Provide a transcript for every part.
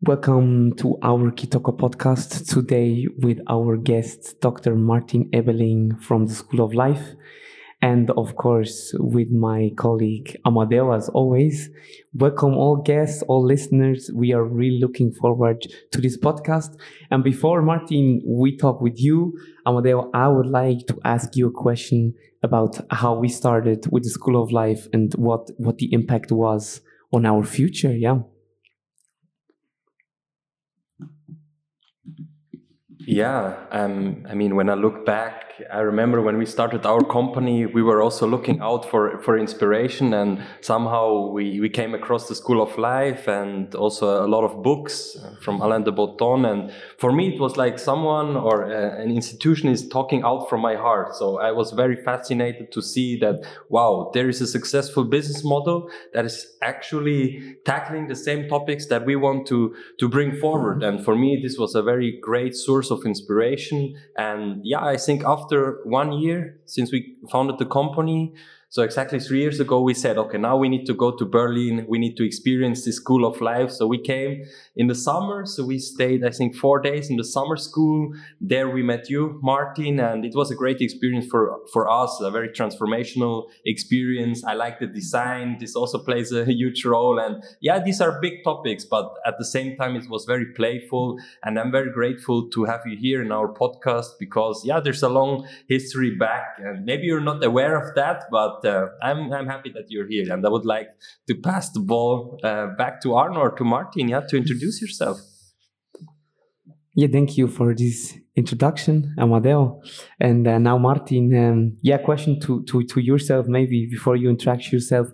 Welcome to our Kitoko podcast today with our guest, Dr. Martin Ebeling from the School of Life. And of course, with my colleague Amadeo, as always. Welcome, all guests, all listeners. We are really looking forward to this podcast. And before Martin, we talk with you, Amadeo, I would like to ask you a question about how we started with the School of Life and what, what the impact was on our future. Yeah. Yeah, um, I mean, when I look back, I remember when we started our company, we were also looking out for, for inspiration, and somehow we, we came across the School of Life and also a lot of books from Alain de Botton. And for me, it was like someone or uh, an institution is talking out from my heart. So I was very fascinated to see that, wow, there is a successful business model that is actually tackling the same topics that we want to, to bring forward. And for me, this was a very great source of of inspiration. And yeah, I think after one year since we founded the company, so exactly three years ago, we said, okay, now we need to go to Berlin. We need to experience the school of life. So we came in the summer. So we stayed, I think, four days in the summer school. There we met you, Martin, and it was a great experience for, for us, a very transformational experience. I like the design. This also plays a huge role. And yeah, these are big topics, but at the same time, it was very playful. And I'm very grateful to have you here in our podcast because yeah, there's a long history back and maybe you're not aware of that, but but uh, I'm I'm happy that you're here, and I would like to pass the ball uh, back to Arno or to Martin, yeah, to introduce yourself. Yeah, thank you for this introduction, Amadeo. And uh, now, Martin, um, yeah, question to, to, to yourself, maybe before you introduce yourself.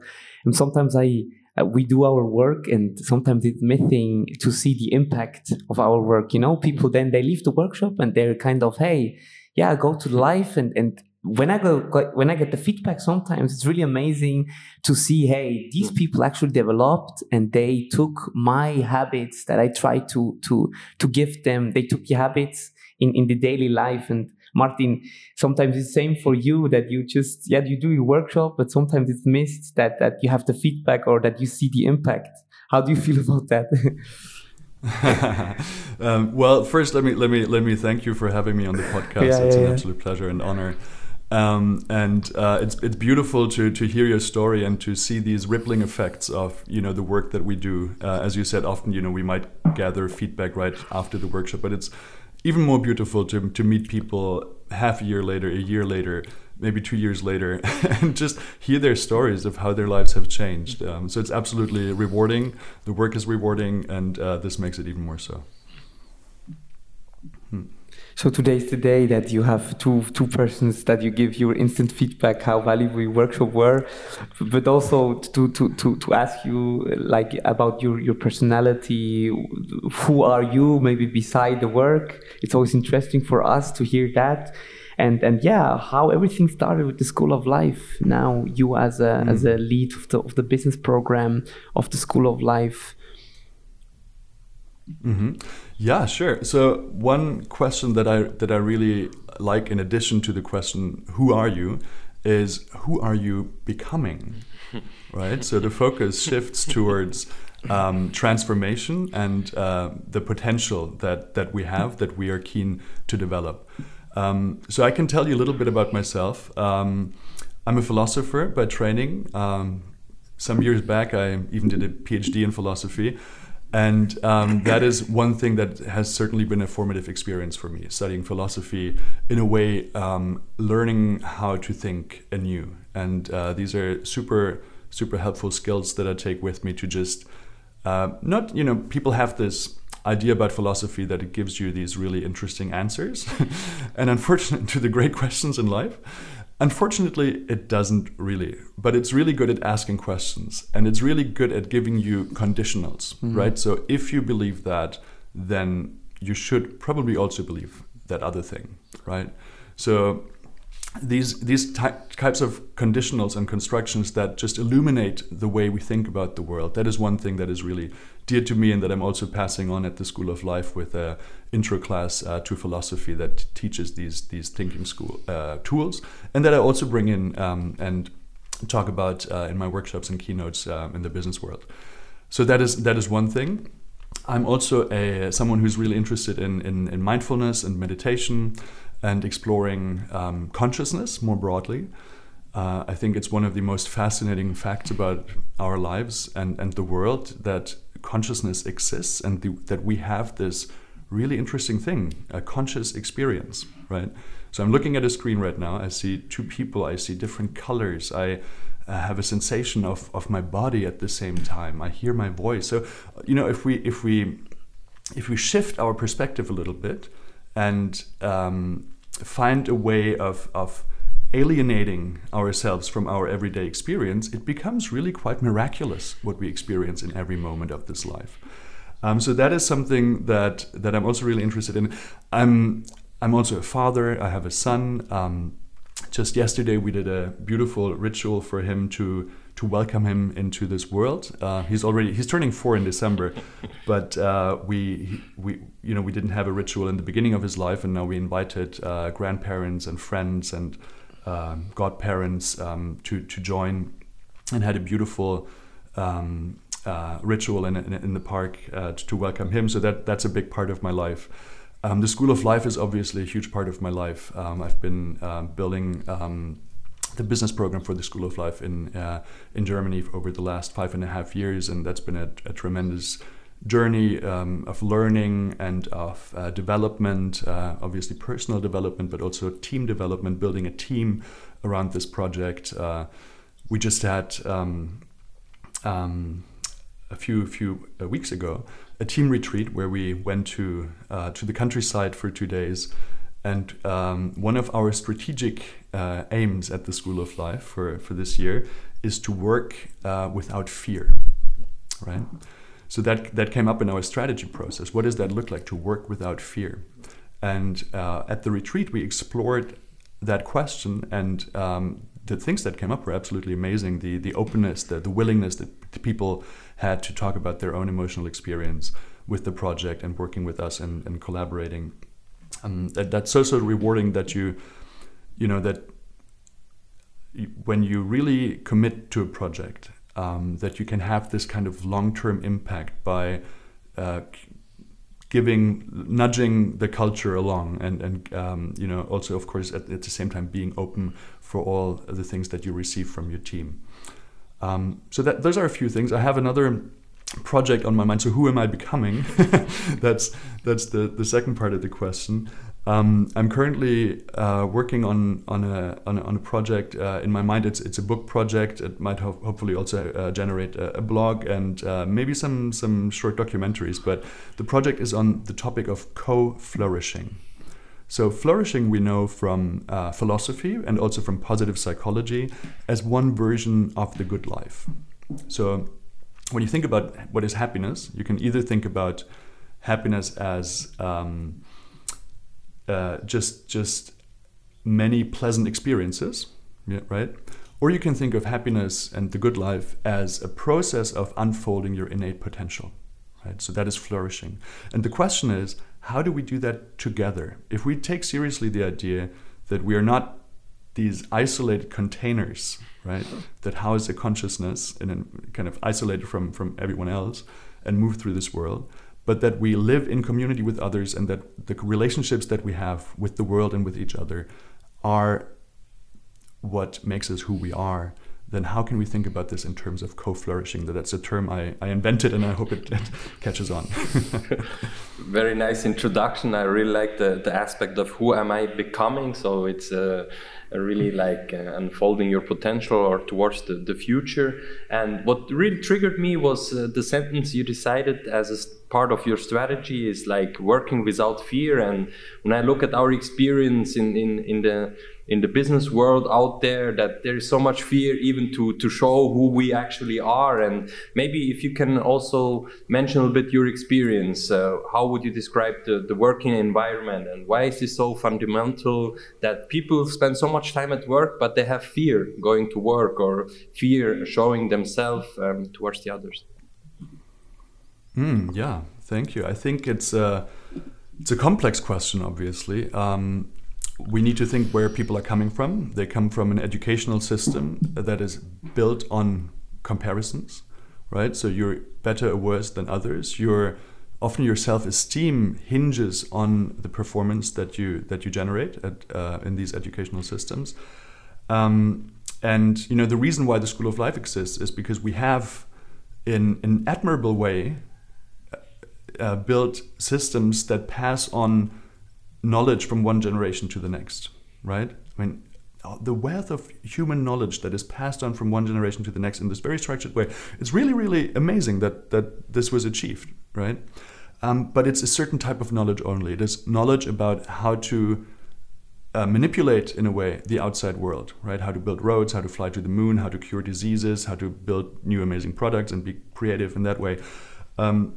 And sometimes I, uh, we do our work and sometimes it's missing to see the impact of our work. You know, people then they leave the workshop and they're kind of, hey, yeah, go to life and, and when I go when I get the feedback, sometimes it's really amazing to see, hey, these mm. people actually developed and they took my habits that I try to to to give them. They took the habits in in the daily life. And Martin, sometimes it's the same for you that you just yeah you do your workshop, but sometimes it's missed that that you have the feedback or that you see the impact. How do you feel about that? um, well, first let me let me let me thank you for having me on the podcast. Yeah, it's yeah, an yeah. absolute pleasure and honor. Um, and uh, it's it's beautiful to to hear your story and to see these rippling effects of you know the work that we do. Uh, as you said, often you know we might gather feedback right after the workshop, but it's even more beautiful to to meet people half a year later, a year later, maybe two years later, and just hear their stories of how their lives have changed. Um, so it's absolutely rewarding. The work is rewarding, and uh, this makes it even more so. Hmm. So today is the day that you have two two persons that you give your instant feedback how valuable your workshop were, but also to to to, to ask you like about your your personality, who are you maybe beside the work. It's always interesting for us to hear that. And and yeah, how everything started with the School of Life. Now you as a mm. as a lead of the of the business program of the School of Life. Mm -hmm. Yeah, sure. So one question that I that I really like, in addition to the question "Who are you?" is "Who are you becoming?" right. So the focus shifts towards um, transformation and uh, the potential that that we have that we are keen to develop. Um, so I can tell you a little bit about myself. Um, I'm a philosopher by training. Um, some years back, I even did a PhD in philosophy. And um, that is one thing that has certainly been a formative experience for me, studying philosophy in a way, um, learning how to think anew. And uh, these are super, super helpful skills that I take with me to just uh, not, you know, people have this idea about philosophy that it gives you these really interesting answers. and unfortunately, to the great questions in life. Unfortunately, it doesn't really, but it's really good at asking questions and it's really good at giving you conditionals, mm-hmm. right? So if you believe that, then you should probably also believe that other thing, right? So these these ty- types of conditionals and constructions that just illuminate the way we think about the world. That is one thing that is really dear to me and that I'm also passing on at the School of Life with a intro class uh, to philosophy that teaches these these thinking school uh, tools, and that I also bring in um, and talk about uh, in my workshops and keynotes uh, in the business world. So that is that is one thing. I'm also a someone who's really interested in in, in mindfulness and meditation and exploring um, consciousness more broadly. Uh, I think it's one of the most fascinating facts about our lives and, and the world that consciousness exists and the, that we have this really interesting thing, a conscious experience, right? So I'm looking at a screen right now. I see two people. I see different colors. I uh, have a sensation of, of my body at the same time. I hear my voice. So, you know, if we if we if we shift our perspective a little bit and um, find a way of of alienating ourselves from our everyday experience, it becomes really quite miraculous what we experience in every moment of this life. Um, so that is something that that I'm also really interested in. I'm I'm also a father. I have a son. Um, just yesterday we did a beautiful ritual for him to to welcome him into this world. Uh, he's already he's turning four in December, but uh, we we you know we didn't have a ritual in the beginning of his life, and now we invited uh, grandparents and friends and um, godparents um, to to join, and had a beautiful. Um, uh, ritual in, in, in, the park uh, to, to welcome him. So that that's a big part of my life. Um, the School of Life is obviously a huge part of my life. Um, I've been um, building um, the business program for the School of Life in uh, in Germany over the last five and a half years, and that's been a, a tremendous journey um, of learning and of uh, development, uh, obviously personal development, but also team development, building a team around this project. Uh, we just had um, um, a few few uh, weeks ago a team retreat where we went to uh, to the countryside for two days. And um, one of our strategic uh, aims at the School of Life for, for this year is to work uh, without fear, right? So that that came up in our strategy process. What does that look like to work without fear? And uh, at the retreat, we explored that question, and um, the things that came up were absolutely amazing. The the openness, the the willingness that people had to talk about their own emotional experience with the project and working with us and, and collaborating. Um, that, that's so rewarding that you, you know, that when you really commit to a project, um, that you can have this kind of long-term impact by uh, giving, nudging the culture along, and and um, you know also of course at, at the same time being open for all the things that you receive from your team. Um, so that those are a few things. I have another project on my mind. So who am I becoming? that's that's the the second part of the question. Um, I'm currently uh, working on on a on a, on a project uh, in my mind. It's it's a book project. It might ho- hopefully also uh, generate a, a, blog and uh, maybe some some short documentaries. But the project is on the topic of co-flourishing. So, flourishing we know from uh, philosophy and also from positive psychology as one version of the good life. So, when you think about what is happiness, you can either think about happiness as um, uh, just just many pleasant experiences, yeah, right? Or you can think of happiness and the good life as a process of unfolding your innate potential, right? So that is flourishing. And the question is, how do we do that together? If we take seriously the idea that we are not these isolated containers, right, that house a consciousness and kind of isolated from, from everyone else and move through this world, but that we live in community with others and that the relationships that we have with the world and with each other are what makes us who we are then how can we think about this in terms of co-flourishing? That that's a term I, I invented, and I hope it, it catches on. Very nice introduction. I really like the, the aspect of who am I becoming. So it's a really like uh, unfolding your potential or towards the, the future. And what really triggered me was uh, the sentence you decided as a part of your strategy is like working without fear. And when I look at our experience in, in, in the in the business world out there that there is so much fear even to to show who we actually are. And maybe if you can also mention a bit your experience uh, how would you describe the, the working environment? And why is this so fundamental that people spend so much time at work but they have fear going to work or fear showing themselves um, towards the others? Mm, yeah thank you. I think it's a it's a complex question obviously. Um, we need to think where people are coming from. They come from an educational system that is built on comparisons, right? So you're better or worse than others. You're often your self-esteem hinges on the performance that you that you generate at, uh, in these educational systems. Um, and you know the reason why the School of Life exists is because we have, in an admirable way, uh, built systems that pass on knowledge from one generation to the next. Right? I mean, the wealth of human knowledge that is passed on from one generation to the next in this very structured way. It's really, really amazing that that this was achieved, right? Um, but it's a certain type of knowledge only. It is knowledge about how to uh, manipulate, in a way, the outside world, right? How to build roads, how to fly to the moon, how to cure diseases, how to build new amazing products and be creative in that way. Um,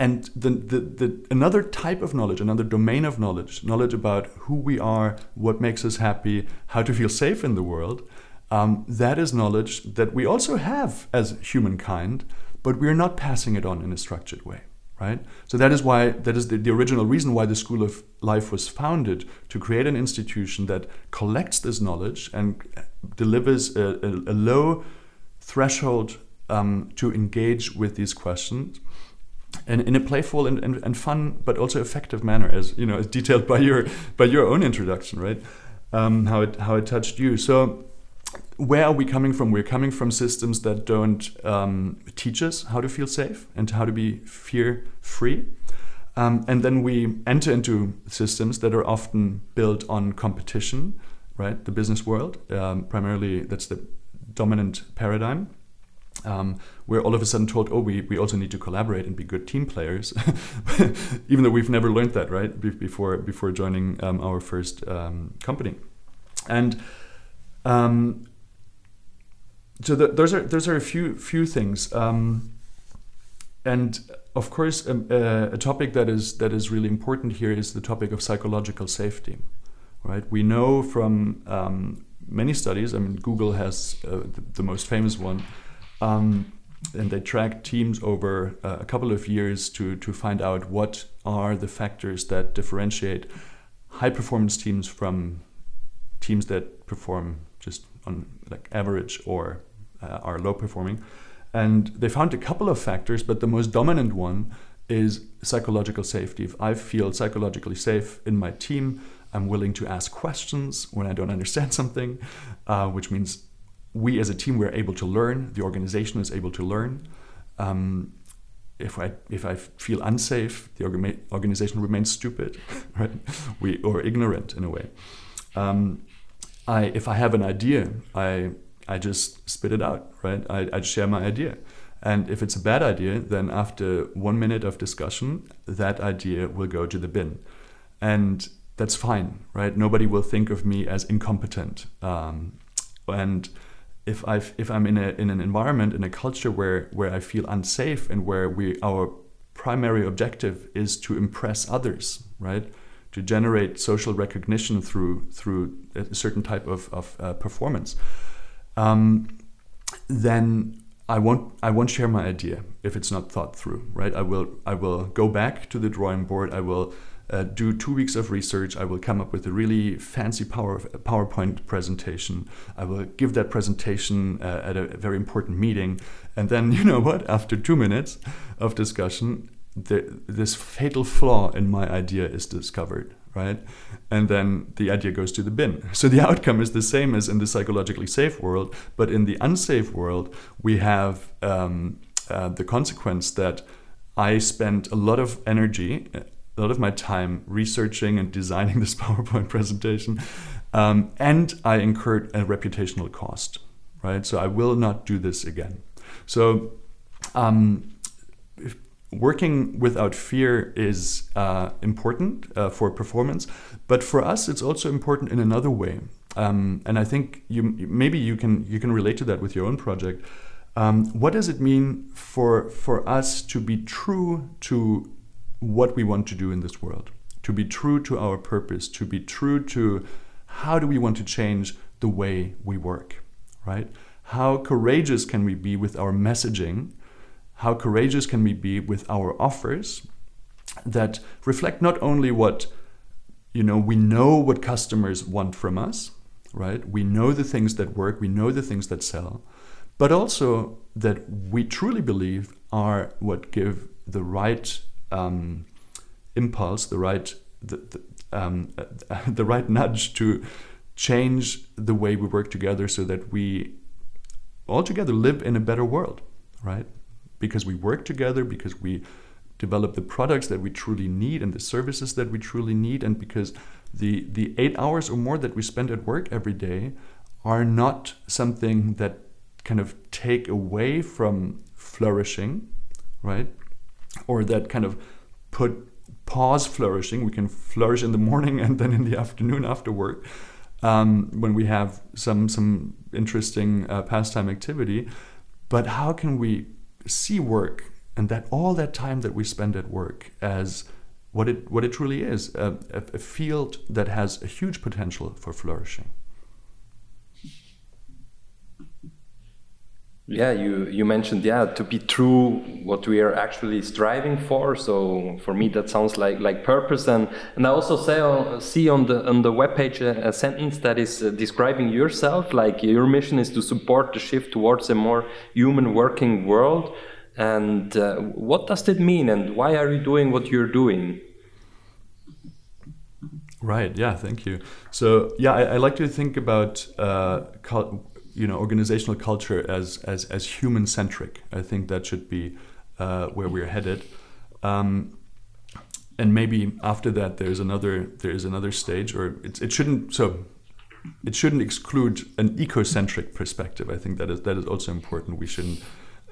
and the, the, the, another type of knowledge, another domain of knowledge, knowledge about who we are, what makes us happy, how to feel safe in the world, um, that is knowledge that we also have as humankind, but we are not passing it on in a structured way. Right? So that is why that is the, the original reason why the School of Life was founded to create an institution that collects this knowledge and delivers a, a, a low threshold um, to engage with these questions and in a playful and, and, and, fun but also effective manner as you know as detailed by your by your own introduction right? Um, how it how it touched you. So where are we coming from? We're coming from systems that don't um, teach us how to feel safe and how to be fear free um, and then we enter into systems that are often built on competition right? The business world um, primarily that's the dominant paradigm um, we're all of a sudden told, oh, we, we also need to collaborate and be good team players, even though we've never learned that, right, Be- before, before joining um, our first um, company. And um, so the, those, are, those are a few, few things. Um, and of course, um, uh, a topic that is, that is really important here is the topic of psychological safety. Right? We know from many studies, I mean, Google has uh, the, the most famous one, um, and they tracked teams over uh, a couple of years to, to find out what are the factors that differentiate high performance teams from teams that perform just on like average or uh, are low performing. And they found a couple of factors, but the most dominant one is psychological safety. If I feel psychologically safe in my team, I'm willing to ask questions when I don't understand something, uh, which means we as a team we're able to learn the organization is able to learn. Um, if I if I feel unsafe the orga organization remains stupid right? We or ignorant in a way. Um, I if I have an idea I I just spit it out right? I, I share my idea. And if it's a bad idea then after one minute of discussion that idea will go to the bin. And that's fine right? Nobody will think of me as incompetent. Um, and if I if I'm in a in an environment in a culture where where I feel unsafe and where we our primary objective is to impress others, right? To generate social recognition through through a certain type of of uh, performance, um, then I won't I won't share my idea if it's not thought through, right? I will I will go back to the drawing board. I will uh, do two weeks of research. I will come up with a really fancy power, PowerPoint presentation. I will give that presentation uh, at a very important meeting. And then, you know what? After two minutes of discussion, the, this fatal flaw in my idea is discovered, right? And then the idea goes to the bin. So the outcome is the same as in the psychologically safe world, but in the unsafe world, we have um, uh, the consequence that I spent a lot of energy a lot of my time researching and designing this PowerPoint presentation, um, and I incurred a reputational cost. Right, so I will not do this again. So, um, working without fear is uh, important uh, for performance, but for us, it's also important in another way. Um, and I think you maybe you can you can relate to that with your own project. Um, what does it mean for for us to be true to what we want to do in this world, to be true to our purpose, to be true to how do we want to change the way we work, right? How courageous can we be with our messaging? How courageous can we be with our offers that reflect not only what you know, we know what customers want from us, right? We know the things that work, we know the things that sell, but also that we truly believe are what give the right um, impulse, the right the, the, um, the right nudge to change the way we work together so that we all together live in a better world, right? Because we work together, because we develop the products that we truly need and the services that we truly need, and because the, the eight hours or more that we spend at work every day are not something that kind of take away from flourishing, right? Or that kind of put pause flourishing. We can flourish in the morning and then in the afternoon after work um, when we have some some interesting uh, pastime activity. But how can we see work and that all that time that we spend at work as what it what it truly is a, a field that has a huge potential for flourishing. Yeah you you mentioned yeah to be true what we are actually striving for so for me that sounds like like purpose and and i also say uh, see on the on the web page a, a sentence that is uh, describing yourself like your mission is to support the shift towards a more human working world and uh, what does that mean and why are you doing what you're doing Right. Yeah. Thank you. So yeah, I, I like to think about uh, you know organizational culture as as as human centric. I think that should be uh, where we're headed. Um, and maybe after that, there's another there is another stage, or it, it shouldn't so it shouldn't exclude an ecocentric perspective. I think that is that is also important. We shouldn't.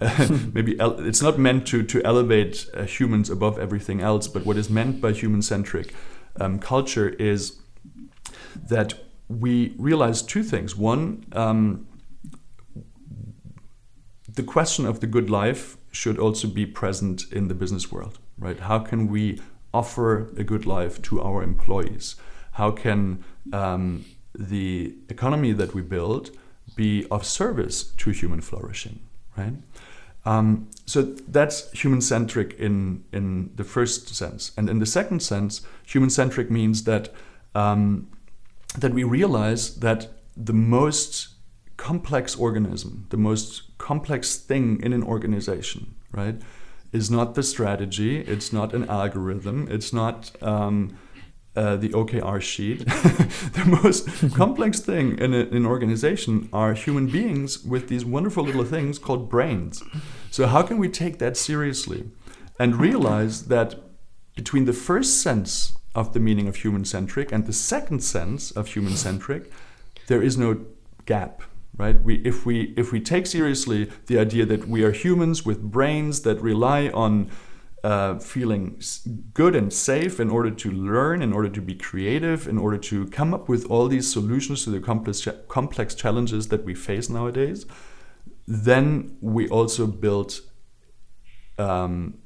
maybe it's not meant to to elevate uh, humans above everything else, but what is meant by human centric um, culture is that we realize two things. One, um, the question of the good life should also be present in the business world, right? How can we offer a good life to our employees? How can um, the economy that we build be of service to human flourishing, right? Um, so that's human centric in, in the first sense. And in the second sense, human centric means that um, that we realize that the most complex organism, the most complex thing in an organization, right, is not the strategy, it's not an algorithm, it's not um, uh, the OKR sheet. the most complex thing in, a, in an organization are human beings with these wonderful little things called brains. So, how can we take that seriously and realize that between the first sense of the meaning of human centric and the second sense of human centric, there is no gap. Right? We, if we if we take seriously the idea that we are humans with brains that rely on uh, feeling good and safe in order to learn, in order to be creative, in order to come up with all these solutions to the complex, complex challenges that we face nowadays, then we also build um,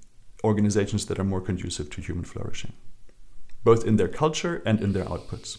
organizations that are more conducive to human flourishing both in their culture and in their outputs.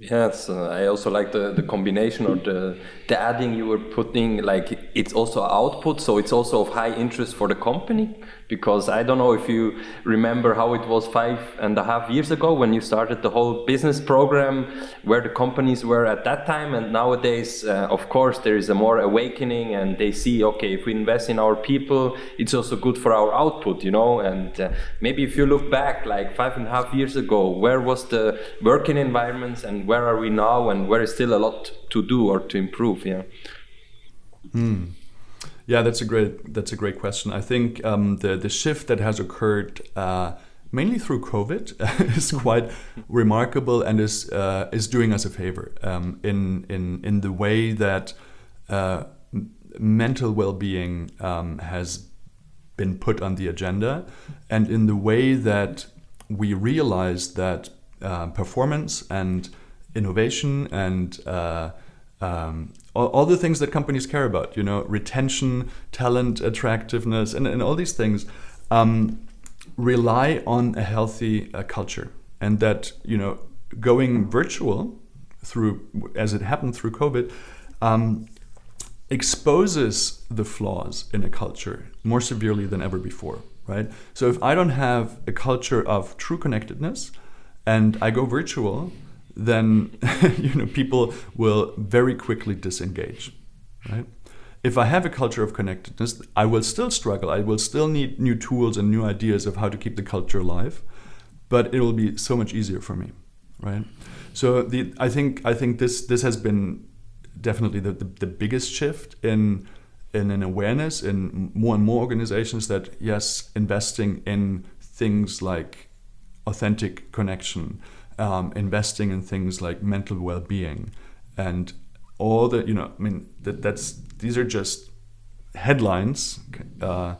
Yes, uh, I also like the, the combination or the, the adding you were putting, like it's also output, so it's also of high interest for the company because I don't know if you remember how it was five and a half years ago when you started the whole business program, where the companies were at that time, and nowadays, uh, of course, there is a more awakening, and they see, okay, if we invest in our people, it's also good for our output, you know. And uh, maybe if you look back, like five and a half years ago, where was the working environments, and where are we now, and where is still a lot to do or to improve? Yeah. Mm. Yeah, that's a great that's a great question. I think um, the the shift that has occurred. Uh, mainly through COVID, is quite remarkable and is uh, is doing us a favor um, in in in the way that uh, mental well-being um, has been put on the agenda, and in the way that we realize that uh, performance and innovation and uh, um, all, all, the things that companies care about, you know, retention, talent, attractiveness, and, and all these things um, rely on a healthy uh, culture. And that, you know, going virtual through, as it happened through COVID, um, exposes the flaws in a culture more severely than ever before, right? So if I don't have a culture of true connectedness, and I go virtual, then you know people will very quickly disengage, right? If I have a culture of connectedness, I will still struggle. I will still need new tools and new ideas of how to keep the culture alive, but it will be so much easier for me, right? So the I think I think this this has been definitely the, the, the biggest shift in in an awareness in more and more organizations that yes, investing in things like authentic connection, um, investing in things like mental well-being, and all the you know I mean that that's these are just headlines. Uh,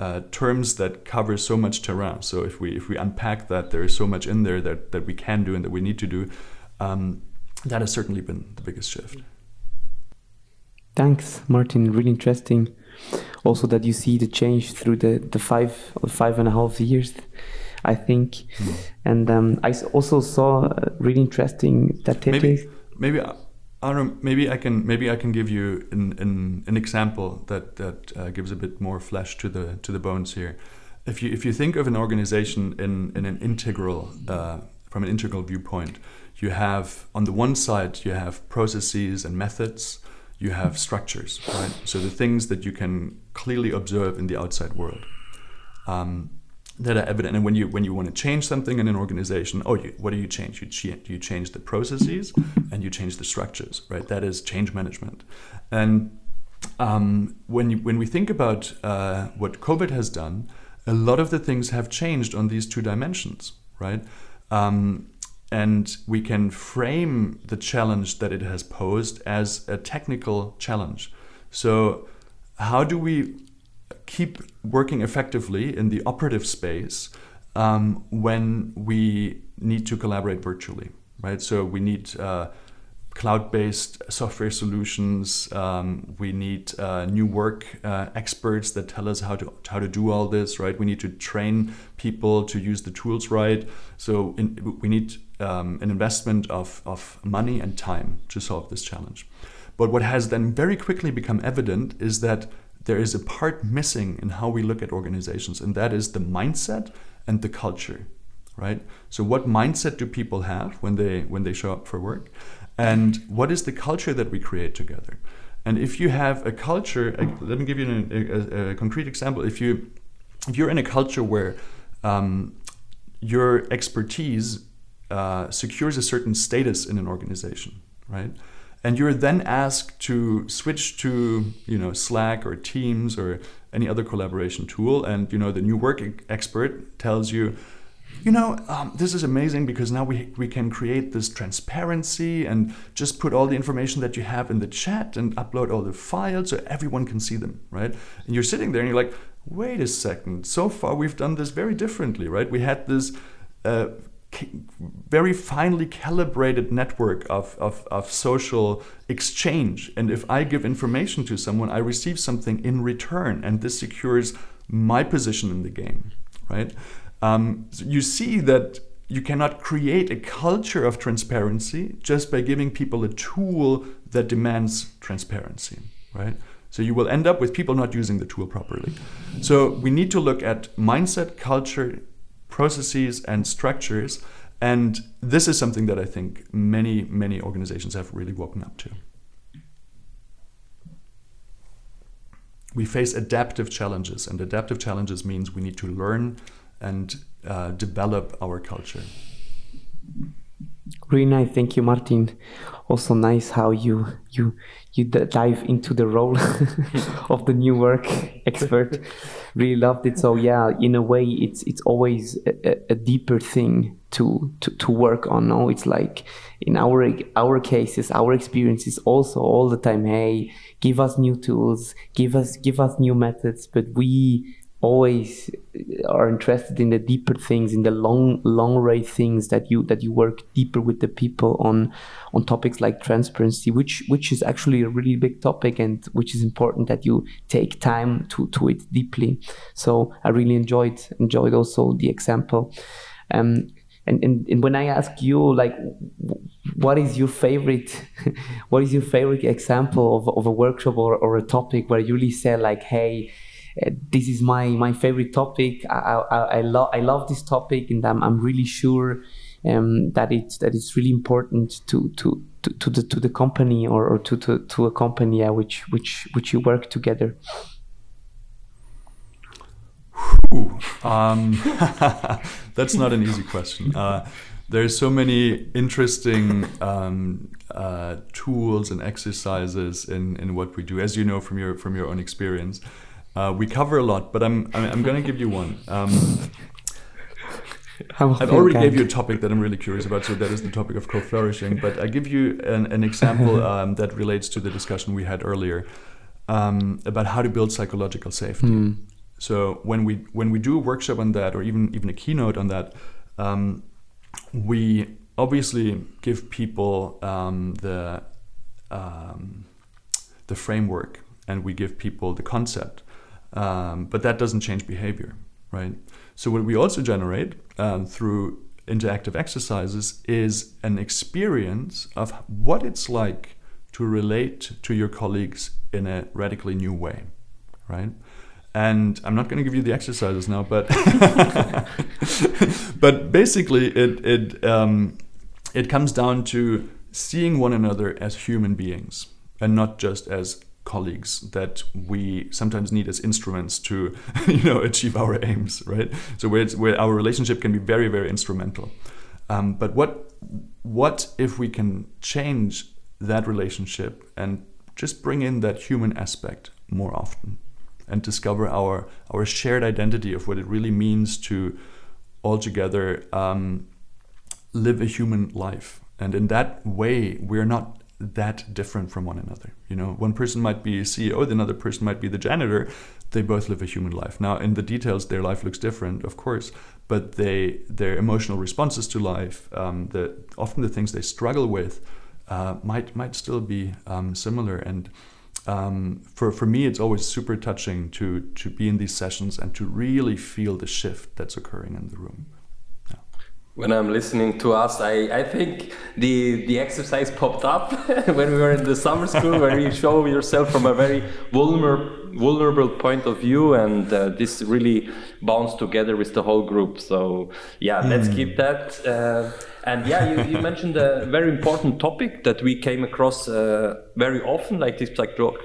uh, terms that cover so much terrain. So if we if we unpack that, there is so much in there that, that we can do and that we need to do. Um, that has certainly been the biggest shift. Thanks, Martin. Really interesting. Also, that you see the change through the the five five and a half years, I think. Mm. And um, I also saw uh, really interesting statistics. Maybe, maybe uh, I don't maybe I can maybe I can give you an an, an example that that uh, gives a bit more flesh to the to the bones here. If you if you think of an organization in in an integral uh, from an integral viewpoint, you have on the one side you have processes and methods, you have structures, right? So the things that you can clearly observe in the outside world. Um, that are evident. And when you when you want to change something in an organization, oh, you, what do you change? You ch- you change the processes and you change the structures, right? That is change management. And um, when you, when we think about uh, what COVID has done, a lot of the things have changed on these two dimensions, right? Um, and we can frame the challenge that it has posed as a technical challenge. So, how do we keep working effectively in the operative space um, when we need to collaborate virtually, right? So we need uh, cloud-based software solutions. Um, we need uh, new work uh, experts that tell us how to how to do all this, right? We need to train people to use the tools right. So in, we need um, an investment of, of money and time to solve this challenge. But what has then very quickly become evident is that there is a part missing in how we look at organizations, and that is the mindset and the culture, right? So, what mindset do people have when they when they show up for work, and what is the culture that we create together? And if you have a culture, let me give you a, a, a concrete example. If you if you're in a culture where um, your expertise uh, secures a certain status in an organization, right? And you're then asked to switch to you know slack or teams or any other collaboration tool. And you know the new work expert tells you you know um, this is amazing because now we, we can create this transparency and just put all the information that you have in the chat and upload all the files so everyone can see them right? And you're sitting there and you're like wait a second. So far we've done this very differently right? We had this uh, very finely calibrated network of, of, of social exchange. And if I give information to someone, I receive something in return, and this secures my position in the game, right? Um, so you see that you cannot create a culture of transparency just by giving people a tool that demands transparency, right? So you will end up with people not using the tool properly. So we need to look at mindset, culture, processes and structures. And this is something that I think many, many organizations have really woken up to. We face adaptive challenges, and adaptive challenges means we need to learn and uh, develop our culture. Really nice, thank you, Martin. Also nice how you you you dive into the role of the new work expert. really loved it. So yeah, in a way, it's it's always a, a deeper thing to, to to work on. No, it's like in our our cases, our experiences also all the time. Hey, give us new tools, give us give us new methods, but we always are interested in the deeper things in the long long range things that you that you work deeper with the people on on topics like transparency which which is actually a really big topic and which is important that you take time to to it deeply. So i really enjoyed enjoyed also the example. Um and, and, and when I ask you, like, what is your favorite, what is your favorite example of, of a workshop or, or a topic where you really say, like, hey, this is my my favorite topic. I I, I love I love this topic, and I'm I'm really sure um, that it's that it's really important to to to, to the to the company or, or to, to to a company yeah, which which which you work together. Um, that's not an easy question. Uh, there's so many interesting um, uh, tools and exercises in, in what we do, as you know from your from your own experience. Uh, we cover a lot, but I'm I'm, I'm going to give you one. Um, I've already gave you a topic that I'm really curious about, so that is the topic of co-flourishing. But I give you an, an example um, that relates to the discussion we had earlier um, about how to build psychological safety. Mm. So when we when we do a workshop on that, or even even a keynote on that, um, we obviously give people um, the um, the framework and we give people the concept, um, but that doesn't change behavior, right? So what we also generate um, through interactive exercises is an experience of what it's like to relate to your colleagues in a radically new way, right? and I'm not going to give you the exercises now, but but basically it it um, it comes down to seeing one another as human beings and not just as colleagues that we sometimes need as instruments to you know achieve our aims, right? So where, where our relationship can be very very instrumental. Um, but what what if we can change that relationship and just bring in that human aspect more often? and discover our our shared identity of what it really means to all together um, live a human life. And in that way, we're not that different from one another. You know, one person might be CEO, the another person might be the janitor. They both live a human life. Now, in the details, their life looks different, of course, but they their emotional responses to life, um, the often the things they struggle with, uh, might might still be um, similar. And um, for, for me, it's always super touching to, to be in these sessions and to really feel the shift that's occurring in the room. When I'm listening to us, I, I think the, the exercise popped up when we were in the summer school, where you show yourself from a very vulnerable vulnerable point of view and uh, this really bonds together with the whole group so yeah mm. let's keep that uh, and yeah, you, you, mentioned a very important topic that we came across uh, very often, like this psycho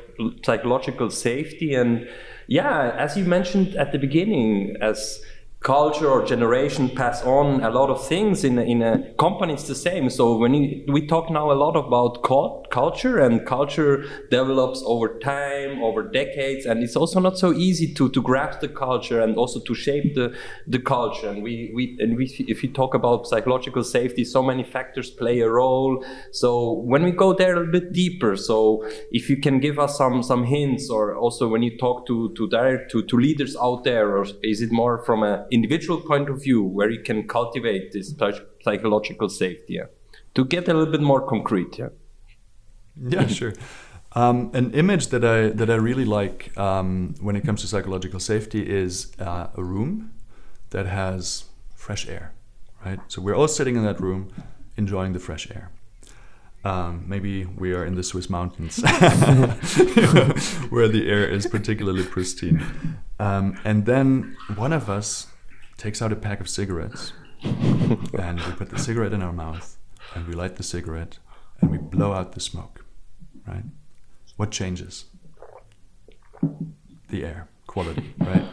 psychological safety. And yeah, as you mentioned at the beginning, as culture or generation pass on a lot of things in a, in a company it's the same. So when you, we talk now a lot about culture and culture develops over time over decades and it's also not so easy to to grasp the culture and also to shape the the culture. And we we and we if you talk about psychological safety so many factors play a role. So when we go there a little bit deeper so if you can give us some some hints or also when you talk to to direct to, to leaders out there or is it more from a individual point of view where you can cultivate this psychological safety yeah? to get a little bit more concrete yeah yeah sure um, an image that I that I really like um, when it comes to psychological safety is uh, a room that has fresh air, right? So we're all sitting in that room, enjoying the fresh air. Um, maybe we are in the Swiss mountains, where the air is particularly pristine. Um, and then one of us takes out a pack of cigarettes and we put the cigarette in our mouth and we light the cigarette and we blow out the smoke, right? What changes? The air quality, right?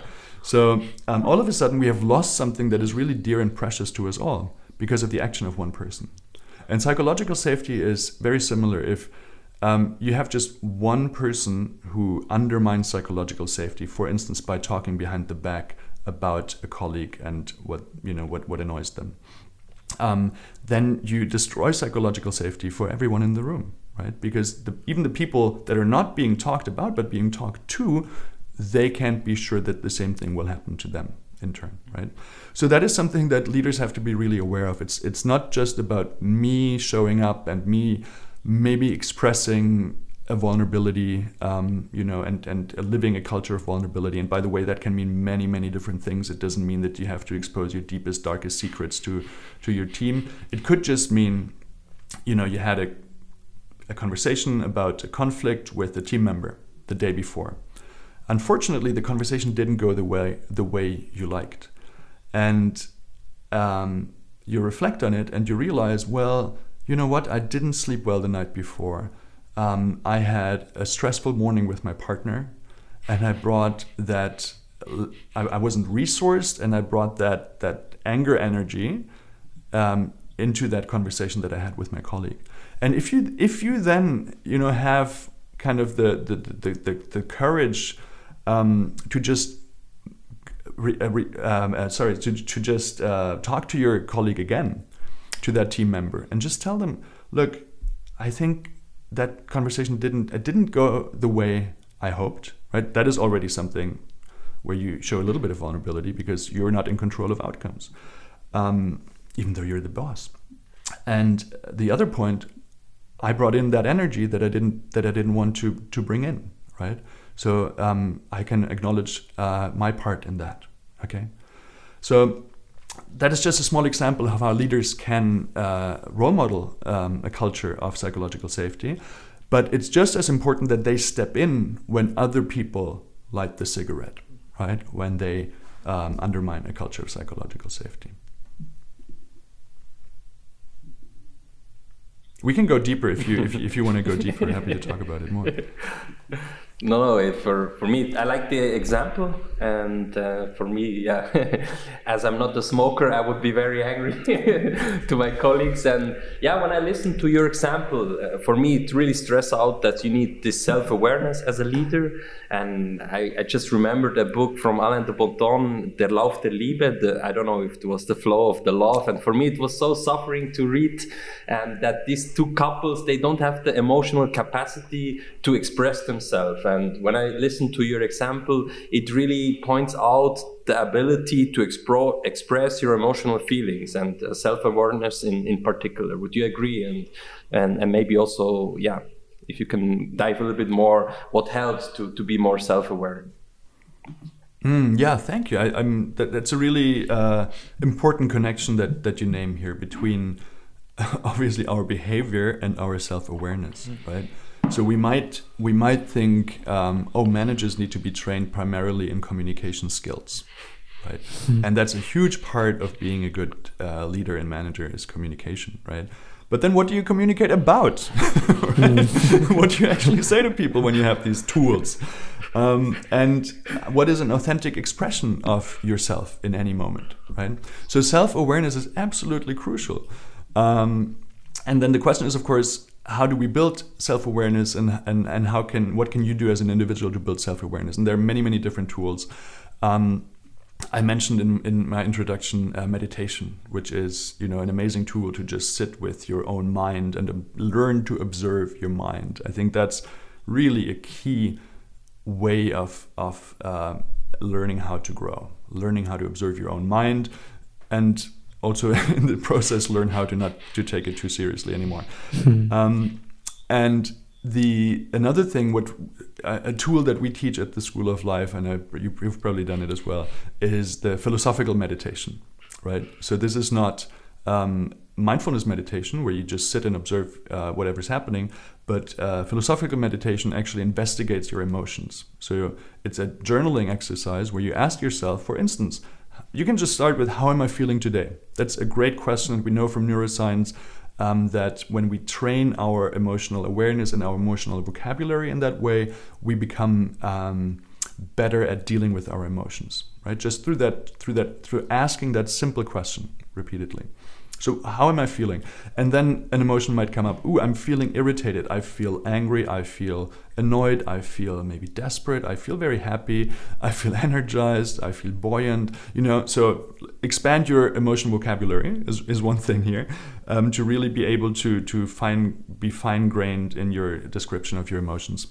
So um, all of a sudden we have lost something that is really dear and precious to us all because of the action of one person. And psychological safety is very similar if um, you have just one person who undermines psychological safety, for instance, by talking behind the back about a colleague and what you know what, what annoys them. Um, then you destroy psychological safety for everyone in the room, right? Because the, even the people that are not being talked about but being talked to, they can't be sure that the same thing will happen to them in turn, right? So that is something that leaders have to be really aware of. It's it's not just about me showing up and me maybe expressing a vulnerability, um, you know, and, and living a culture of vulnerability. And by the way, that can mean many, many different things. It doesn't mean that you have to expose your deepest, darkest secrets to, to your team. It could just mean, you know, you had a, a conversation about a conflict with a team member the day before. Unfortunately, the conversation didn't go the way the way you liked, and um, you reflect on it and you realize, well, you know what? I didn't sleep well the night before. Um, I had a stressful morning with my partner, and I brought that. I, I wasn't resourced, and I brought that that anger energy um, into that conversation that I had with my colleague. And if you if you then you know have kind of the the the, the, the courage um, to just re, uh, re, um, uh, sorry to, to just uh, talk to your colleague again to that team member and just tell them look i think that conversation didn't it didn't go the way i hoped right? That is already something where you show a little bit of vulnerability because you're not in control of outcomes um, even though you're the boss. And the other point i brought in that energy that i didn't that i didn't want to to bring in right? So um, i can acknowledge uh, my part in that okay? So that is just a small example of how leaders can uh, role model um, a culture of psychological safety. But it's just as important that they step in when other people light the cigarette, right? When they um, undermine a culture of psychological safety. We can go deeper if you if, if you want to go deeper. happy to talk about it more. No, no. For for me, I like the example, and uh, for me, yeah, as I'm not a smoker, I would be very angry to my colleagues. And yeah, when I listen to your example, uh, for me, it really stress out that you need this self awareness as a leader. And I, I, just remembered a book from Alain de Botton, Der Lauf der Liebe. The, I don't know if it was the flow of the love. And for me, it was so suffering to read, and that these two couples they don't have the emotional capacity to express themselves and when I listen to your example, it really points out the ability to expro- express your emotional feelings and uh, self-awareness in, in particular. Would you agree? And, and, and maybe also, yeah, if you can dive a little bit more, what helps to, to be more self-aware? Mm, yeah, thank you. I, am that, that's a really uh, important connection that, that you name here between obviously our behavior and our self-awareness, mm. right? So we might we might think, um, oh, managers need to be trained primarily in communication skills, right? Mm. And that's a huge part of being a good uh, leader and manager is communication, right? But then, what do you communicate about? what do you actually say to people when you have these tools? Um, and what is an authentic expression of yourself in any moment, right? So self awareness is absolutely crucial. Um, and then the question is, of course, how do we build self-awareness and, and, and how can what can you do as an individual to build self-awareness and there are many many different tools um, I mentioned in, in my introduction uh, meditation, which is you know an amazing tool to just sit with your own mind and um, learn to observe your mind. I think that's really a key way of of uh, learning how to grow, learning how to observe your own mind, and also in the process learn how to not to take it too seriously anymore. Hmm. Um, and the another thing, what a, tool that we teach at the School of Life, and I, you, have probably done it as well, is the philosophical meditation, right? So this is not um, mindfulness meditation where you just sit and observe uh, whatever's happening, but uh, philosophical meditation actually investigates your emotions. So it's a journaling exercise where you ask yourself, for instance, you can just start with how am I feeling today? That's a great question. That we know from neuroscience um, that when we train our emotional awareness and our emotional vocabulary in that way, we become um, better at dealing with our emotions. Right? Just through that, through that, through asking that simple question repeatedly. So, how am I feeling? And then an emotion might come up. Ooh, I'm feeling irritated. I feel angry. I feel annoyed. I feel maybe desperate. I feel very happy. I feel energized. I feel buoyant. You know, so expand your emotional vocabulary is, is one thing here um, to really be able to, to fine, be fine grained in your description of your emotions.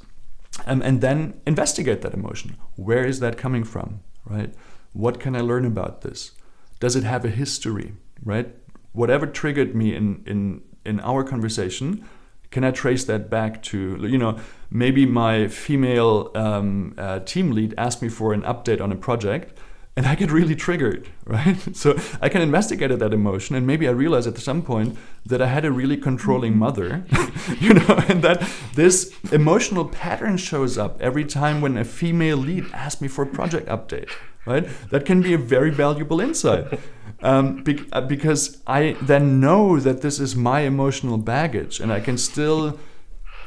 Um, and then investigate that emotion. Where is that coming from, right? What can I learn about this? Does it have a history, right? Whatever triggered me in in in our conversation can i trace that back to you know maybe my female um, uh, team lead asked me for an update on a project and I get really triggered, right? So I can investigate that emotion, and maybe I realize at some point that I had a really controlling mother, you know, and that this emotional pattern shows up every time when a female lead asks me for a project update, right? That can be a very valuable insight. Um, be- uh, because I then know that this is my emotional baggage, and I can still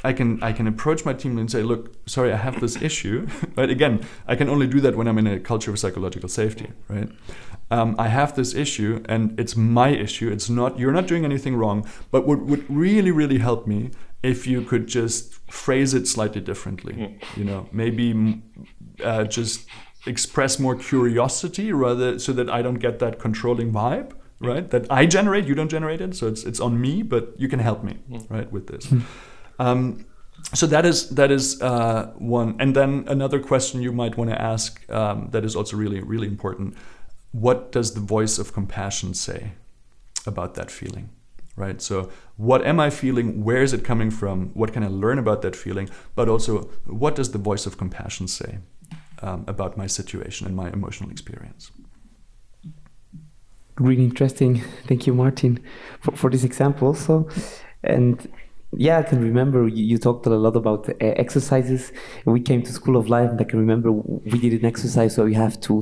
I can I can approach my team and say, look, sorry, I have this issue. right? Again, I can only do that when I'm in a culture of psychological safety. Right? Um, I have this issue, and it's my issue. It's not you're not doing anything wrong. But what would really really help me if you could just phrase it slightly differently. You know, maybe uh, just express more curiosity rather so that I don't get that controlling vibe right that i generate you don't generate it so it's it's on me but you can help me mm. right with this. Um, so that is that is uh, one, and then another question you might want to ask um, that is also really really important. What does the voice of compassion say about that feeling? Right. So what am I feeling? Where is it coming from? What can I learn about that feeling? But also, what does the voice of compassion say um, about my situation and my emotional experience? Really interesting. Thank you, Martin, for, for this example. So, and yeah, I can remember you, you talked a lot about uh, exercises. We came to School of Life, and I can remember we did an exercise where you have to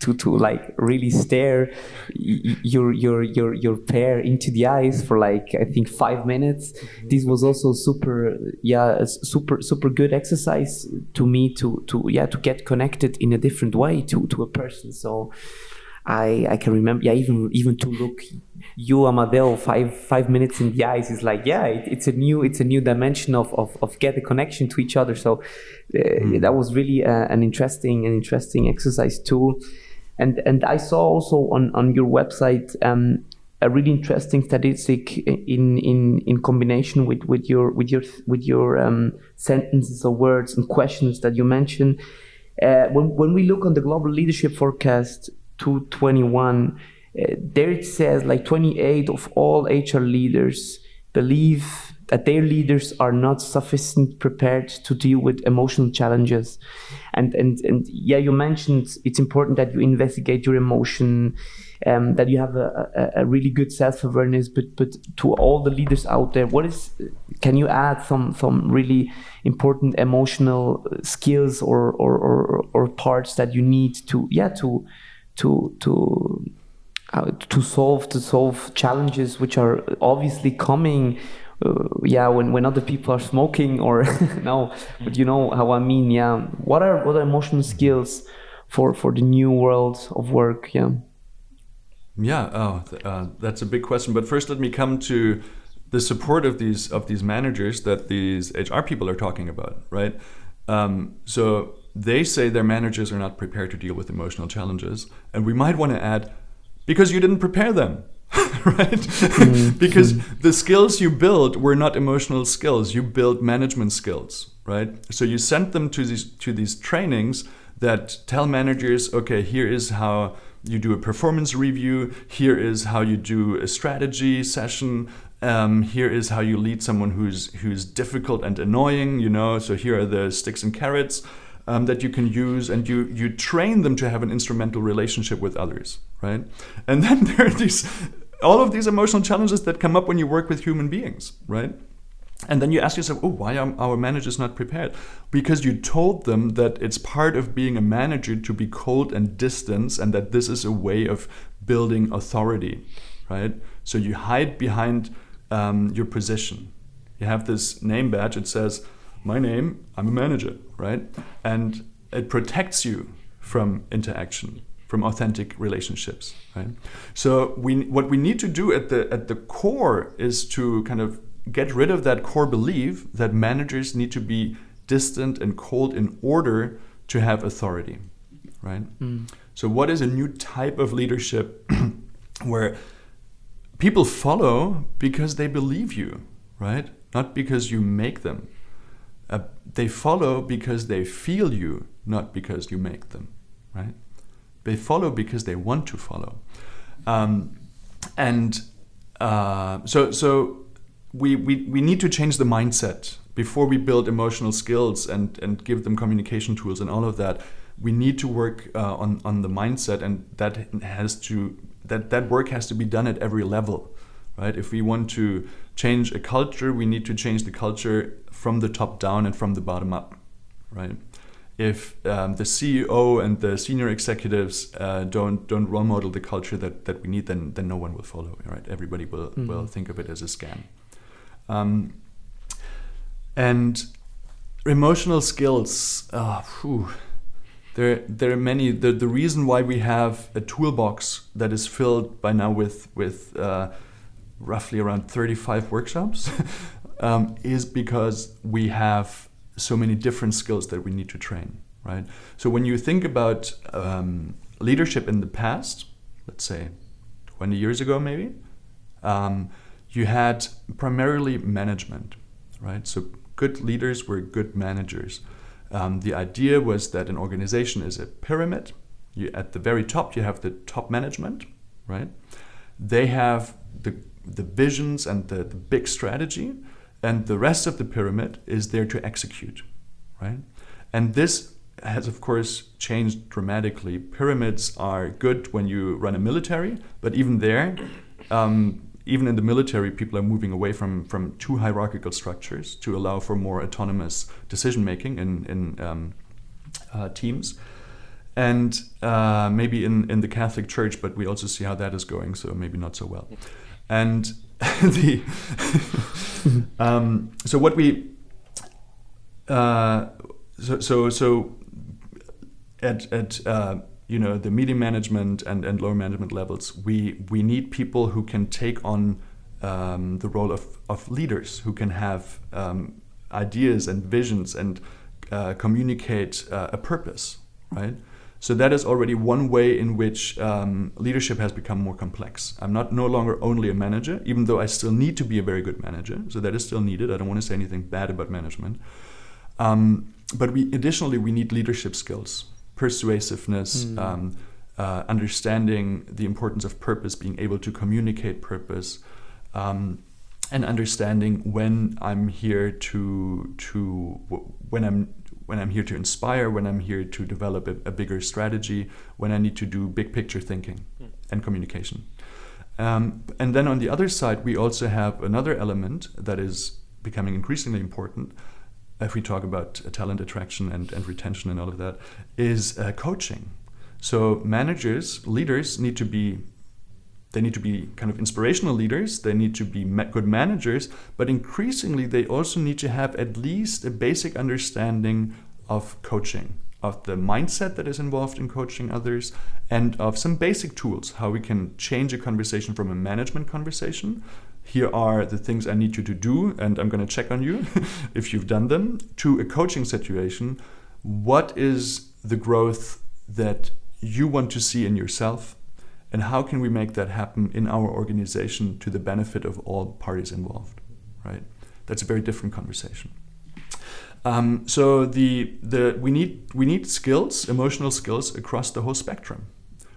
to to like really stare your your your your pair into the eyes for like I think five minutes. This was also super yeah super super good exercise to me to to yeah to get connected in a different way to to a person. So I I can remember yeah even even to look you Amadeo five five minutes in the eyes is like yeah it, it's a new it's a new dimension of of, of get a connection to each other. So uh, mm. that was really uh, an interesting an interesting exercise too and and I saw also on on your website um, a really interesting statistic in in in combination with with your with your with your um, sentences or words and questions that you mentioned. Uh, when when we look on the global leadership forecast 221 uh, there it says like 28 of all HR leaders believe that their leaders are not sufficient prepared to deal with emotional challenges. And and and yeah you mentioned it's important that you investigate your emotion um, that you have a, a, a really good self-awareness but but to all the leaders out there what is can you add some some really important emotional skills or or, or, or parts that you need to yeah to to to uh, to solve to solve challenges which are obviously coming uh, yeah when, when other people are smoking or no but you know how i mean yeah. What are what are emotional skills for for the new world of work yeah? Yeah oh uh, that's a big question but first let me come to the support of these of these managers that these hr people are talking about right? Um, so they say their managers are not prepared to deal with emotional challenges and we might want to add because you didn't prepare them. right? Mm-hmm. because the skills you built were not emotional skills. You built management skills, right? So you sent them to these to these trainings that tell managers, okay, here is how you do a performance review. Here is how you do a strategy session. Um, here is how you lead someone who's who's difficult and annoying. You know, so here are the sticks and carrots um, that you can use, and you you train them to have an instrumental relationship with others, right? And then there are these all of these emotional challenges that come up when you work with human beings, right? And then you ask yourself, oh, why are our managers not prepared? Because you told them that it's part of being a manager to be cold and distant, and that this is a way of building authority, right? So you hide behind um, your position. You have this name badge, it says, my name, I'm a manager, right? And it protects you from interaction, from authentic relationships, right? So we what we need to do at the at the core is to kind of get rid of that core belief that managers need to be distant and cold in order to have authority, right? Mm. So what is a new type of leadership where people follow because they believe you, right? Not because you make them. Uh, they follow because they feel you, not because you make them, right? They follow because they want to follow. Um, and uh, so, so we, we, we need to change the mindset before we build emotional skills and, and give them communication tools and all of that. we need to work uh, on on the mindset, and that has to that that work has to be done at every level, right? If we want to change a culture, we need to change the culture from the top down and from the bottom up, right? If um, the CEO and the senior executives uh, don't don't role model the culture that, that we need, then then no one will follow, right? Everybody will mm-hmm. will think of it as a scam. Um, and emotional skills, uh, there there are many. The the reason why we have a toolbox that is filled by now with with uh, roughly around 35 workshops um, is because we have so many different skills that we need to train, right? So when you think about um, leadership in the past, let's say 20 years ago, maybe, um, you had primarily management, right? So good leaders were good managers. Um, the idea was that an organization is a pyramid. You, at the very top, you have the top management, right? They have the the visions and the, the big strategy, and the rest of the pyramid is there to execute, right? And this has, of course, changed dramatically. Pyramids are good when you run a military, but even there, um, even in the military, people are moving away from, from too hierarchical structures to allow for more autonomous decision making in, in um, uh, teams. And uh, maybe in, in the Catholic Church, but we also see how that is going, so maybe not so well. And the um, so what we uh, so so so at at uh, you know the medium management and, and lower management levels, we we need people who can take on um, the role of, of leaders, who can have um, ideas and visions and uh, communicate uh, a purpose, right? So that is already one way in which um, leadership has become more complex. I'm not no longer only a manager, even though I still need to be a very good manager. So that is still needed. I don't want to say anything bad about management. Um, but we additionally we need leadership skills, persuasiveness, mm. um, uh, understanding the importance of purpose, being able to communicate purpose. Um, and understanding when I'm here to to when I'm when I'm here to inspire, when I'm here to develop a, a bigger strategy, when I need to do big picture thinking mm. and communication. Um, and then on the other side, we also have another element that is becoming increasingly important if we talk about uh, talent attraction and, and retention and all of that, is uh, coaching. So managers, leaders need to be they need to be kind of inspirational leaders. They need to be good managers. But increasingly they also need to have at least a basic understanding of coaching of the mindset that is involved in coaching others and of some basic tools how we can change a conversation from a management conversation. Here are the things i need you to do and i'm going to check on you if you've done them to a coaching situation. What is the growth that you want to see in yourself and how can we make that happen in our organization to the benefit of all parties involved right? That's a very different conversation. Um, so the, the we need we need skills emotional skills across the whole spectrum.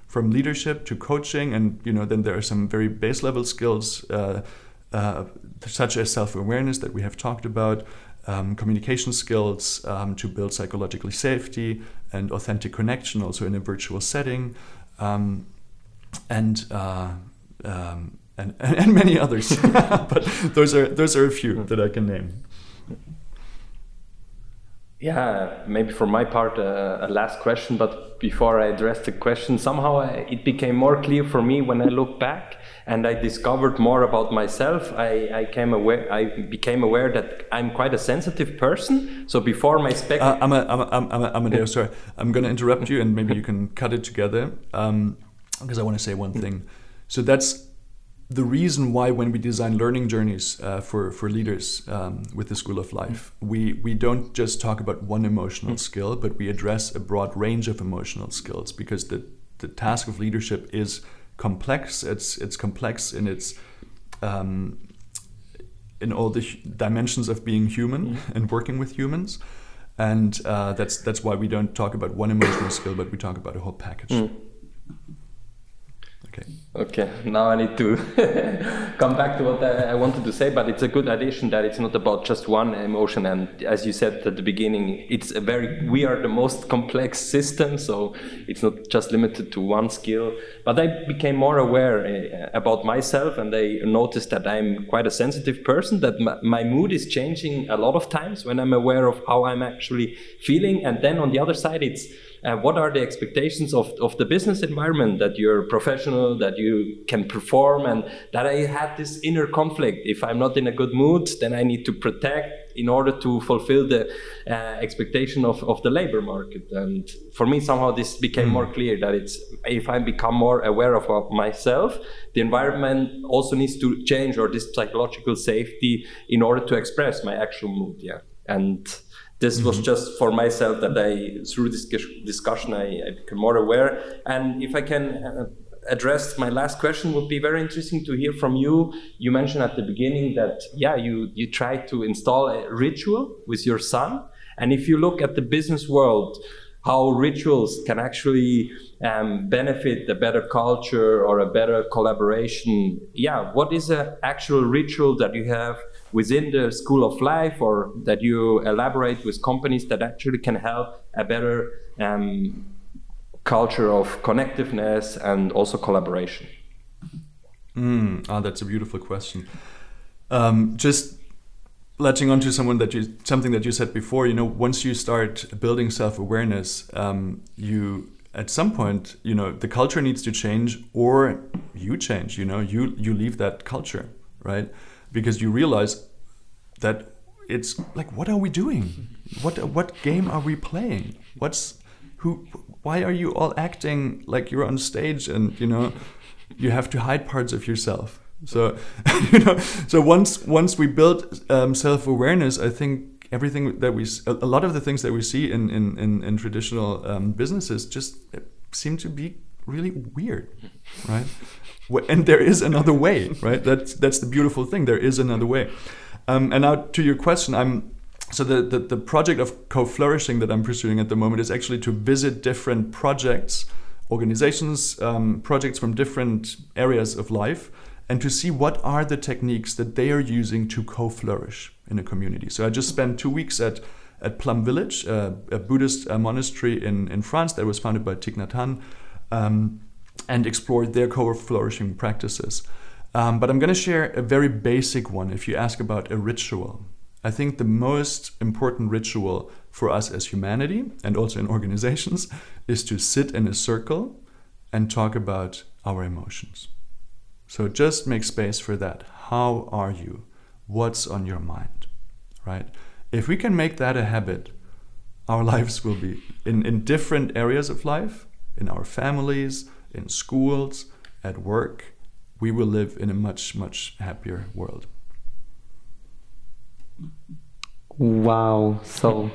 From leadership to coaching and you know then there are some very base level skills uh, uh, such as self-awareness that we have talked about um, communication skills um, to build psychological safety and authentic connection also in a virtual setting. Um, and uh, um, and, and many others. but those are those are a few that I can name. Yeah, maybe for my part, uh, a last question. But before I address the question, somehow I, it became more clear for me when I look back and I discovered more about myself. I, I came aware, I became aware that I'm quite a sensitive person. So before my spec, uh, I'm a, I'm a, I'm a, I'm a, sorry, I'm going to interrupt you, and maybe you can cut it together. Um, because I want to say one thing. So that's the reason why when we design learning journeys uh, for, for leaders um, with the School of Life, we, we don't just talk about one emotional skill, but we address a broad range of emotional skills because the, the task of leadership is complex. It's, it's complex in its um, in all the dimensions of being human mm. and working with humans. And uh, that's, that's why we don't talk about one emotional skill, but we talk about a whole package. Okay. Okay, now I need to come back to what I, wanted to say, but it's a good addition that it's not about just one emotion. And as you said at the beginning, it's a very, we are the most complex system, so it's not just limited to one skill. But I became more aware uh, about myself and I noticed that I'm quite a sensitive person, that my, my mood is changing a lot of times when I'm aware of how I'm actually feeling. And then on the other side, it's uh, what are the expectations of, of the business environment that you're professional, that you can perform, and that I had this inner conflict. If I'm not in a good mood, then I need to protect in order to fulfill the uh, expectation of, of the labor market. And for me, somehow this became more clear that it's if I become more aware of myself, the environment also needs to change or this psychological safety in order to express my actual mood. Yeah. And this mm-hmm. was just for myself that I, through this discussion, I, I became more aware. And if I can uh, address my last question, would be very interesting to hear from you. You mentioned at the beginning that yeah, you you try to install a ritual with your son, and if you look at the business world, how rituals can actually um, benefit a better culture or a better collaboration. Yeah, what is an actual ritual that you have within the school of life or that you elaborate with companies that actually can help a better um, culture of connectiveness and also collaboration? Mm, oh, that's a beautiful question. Um, just latching onto someone that you something that you said before you know once you start building self-awareness um, you at some point you know the culture needs to change or you change you know you you leave that culture right because you realize that it's like what are we doing what what game are we playing what's who why are you all acting like you're on stage and you know you have to hide parts of yourself so you know, so once once we build um, self awareness, I think everything that we a lot of the things that we see in in in, in traditional um, businesses just seem to be really weird, right? And there is another way, right? That's that's the beautiful thing. There is another way. Um, and now to your question, I'm so the, the, the project of co-flourishing that I'm pursuing at the moment is actually to visit different projects, organizations, um, projects from different areas of life, and to see what are the techniques that they are using to co-flourish in a community. So I just spent two weeks at at Plum Village, uh, a Buddhist uh, monastery in, in France that was founded by Thich Nhat Hanh, um, and explored their co-flourishing practices. Um, but I'm going to share a very basic one if you ask about a ritual. I think the most important ritual for us as humanity and also in organizations is to sit in a circle and talk about our emotions. So just make space for that. How are you? What's on your mind? Right? If we can make that a habit, our lives will be in, in different areas of life, in our families, in schools, at work, we will live in a much, much happier world. Wow, so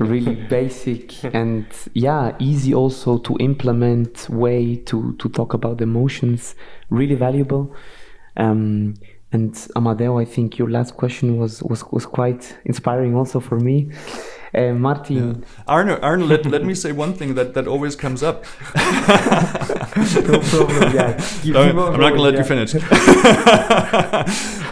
really basic and yeah, easy also to implement way to to talk about emotions. Really valuable. Um, and Amadeo, I think your last question was was was quite inspiring also for me. Uh, Martin. Yeah. Arno, Arno let, let me say one thing that, that always comes up. no problem, yeah. Keep, no, I'm not going to let yeah. you finish.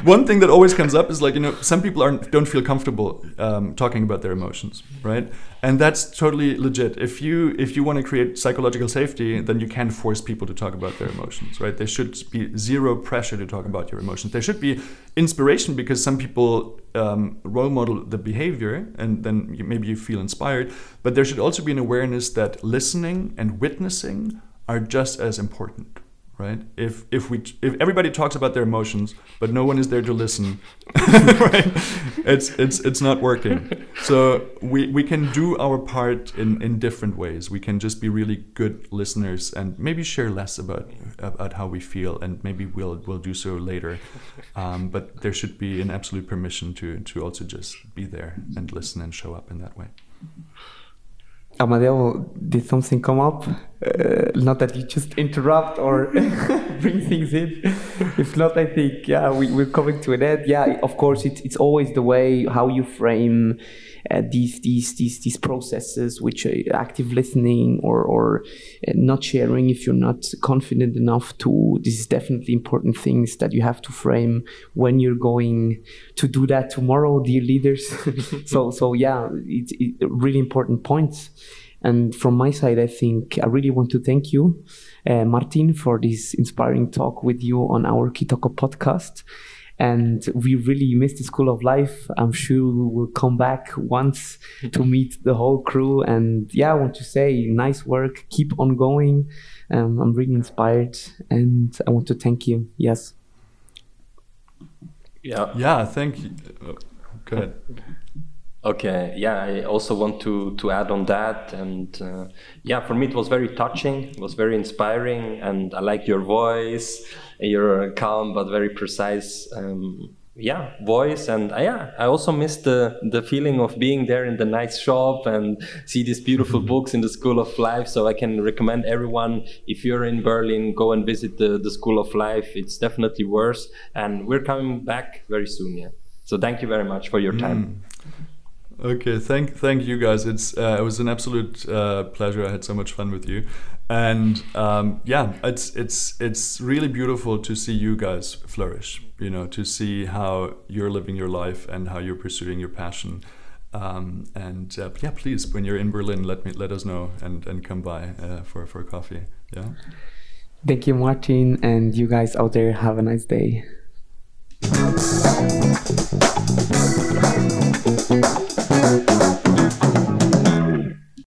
One thing that always comes up is like, you know, some people aren't, don't feel comfortable um, talking about their emotions, right? And that's totally legit. If you if you want to create psychological safety, then you can't force people to talk about their emotions, right? There should be zero pressure to talk about your emotions. There should be inspiration because some people um, role model the behavior, and then you, maybe you feel inspired. But there should also be an awareness that listening and witnessing are just as important right? If if we if everybody talks about their emotions but no one is there to listen right? It's it's it's not working. So we we can do our part in in different ways. We can just be really good listeners and maybe share less about about how we feel and maybe we'll we'll do so later. Um, but there should be an absolute permission to to also just be there and listen and show up in that way Amadeo, did something come up? Uh, not that you just interrupt or bring things in. If not, I think yeah, we, we're coming to an end. Yeah, of course, it's it's always the way how you frame these these these these processes, which are active listening or or uh, not sharing if you're not confident enough to. This is definitely important things that you have to frame when you're going to do that tomorrow, dear leaders. so so yeah, it's it, really important points. And from my side, I think I really want to thank you, uh, Martin, for this inspiring talk with you on our Kitoko podcast. And we really miss the School of Life. I'm sure we will come back once to meet the whole crew. And yeah, I want to say nice work. Keep on going. Um, I'm really inspired and I want to thank you. Yes. Yeah. Yeah, thank you. Oh, go ahead. Okay, yeah, I also want to to add on that, and uh, yeah, for me it was very touching, it was very inspiring, and I like your voice, your calm but very precise, um, yeah, voice, and uh, yeah, I also miss the the feeling of being there in the nice shop and see these beautiful books in the School of Life. So I can recommend everyone if you're in Berlin, go and visit the the School of Life. It's definitely worth, and we're coming back very soon. Yeah. So thank you very much for your time. Mm. Okay, thank thank you guys. It's uh, it was an absolute uh, pleasure. I had so much fun with you, and um, yeah, it's it's it's really beautiful to see you guys flourish. You know, to see how you're living your life and how you're pursuing your passion. Um, and uh, yeah, please, when you're in Berlin, let me let us know and and come by uh, for for coffee. Yeah. Thank you, Martin, and you guys out there. Have a nice day.